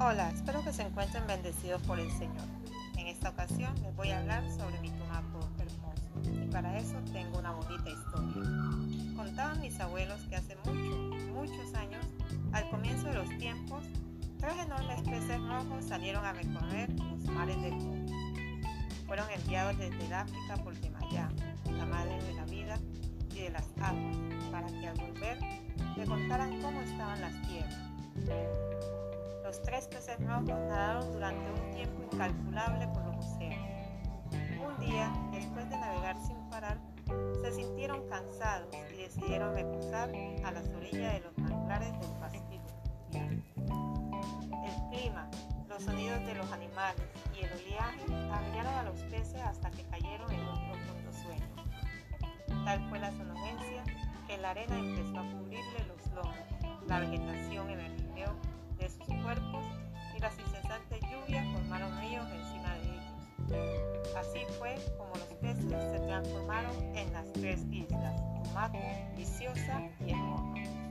Hola, espero que se encuentren bendecidos por el Señor. En esta ocasión les voy a hablar sobre mi tumaco hermoso y para eso tengo una bonita historia. Contaban mis abuelos que hace muchos, muchos años, al comienzo de los tiempos, tres enormes peces rojos salieron a recorrer los mares del mundo. Fueron enviados desde el África por Yemayá, la madre de la vida y de las aguas, para que al volver le contaran cómo estaban las tierras tres peces rojos nadaron durante un tiempo incalculable por los océanos. Un día, después de navegar sin parar, se sintieron cansados y decidieron reposar a las orillas de los manglares del Pacífico. El clima, los sonidos de los animales y el oleaje cambiaron a los peces hasta que cayeron en un profundo sueño. Tal fue la somnolencia que la arena empezó a cubrirle los lomos, la vegetación como los peces se transformaron en las tres islas, Tumaco, Viciosa y El Mono.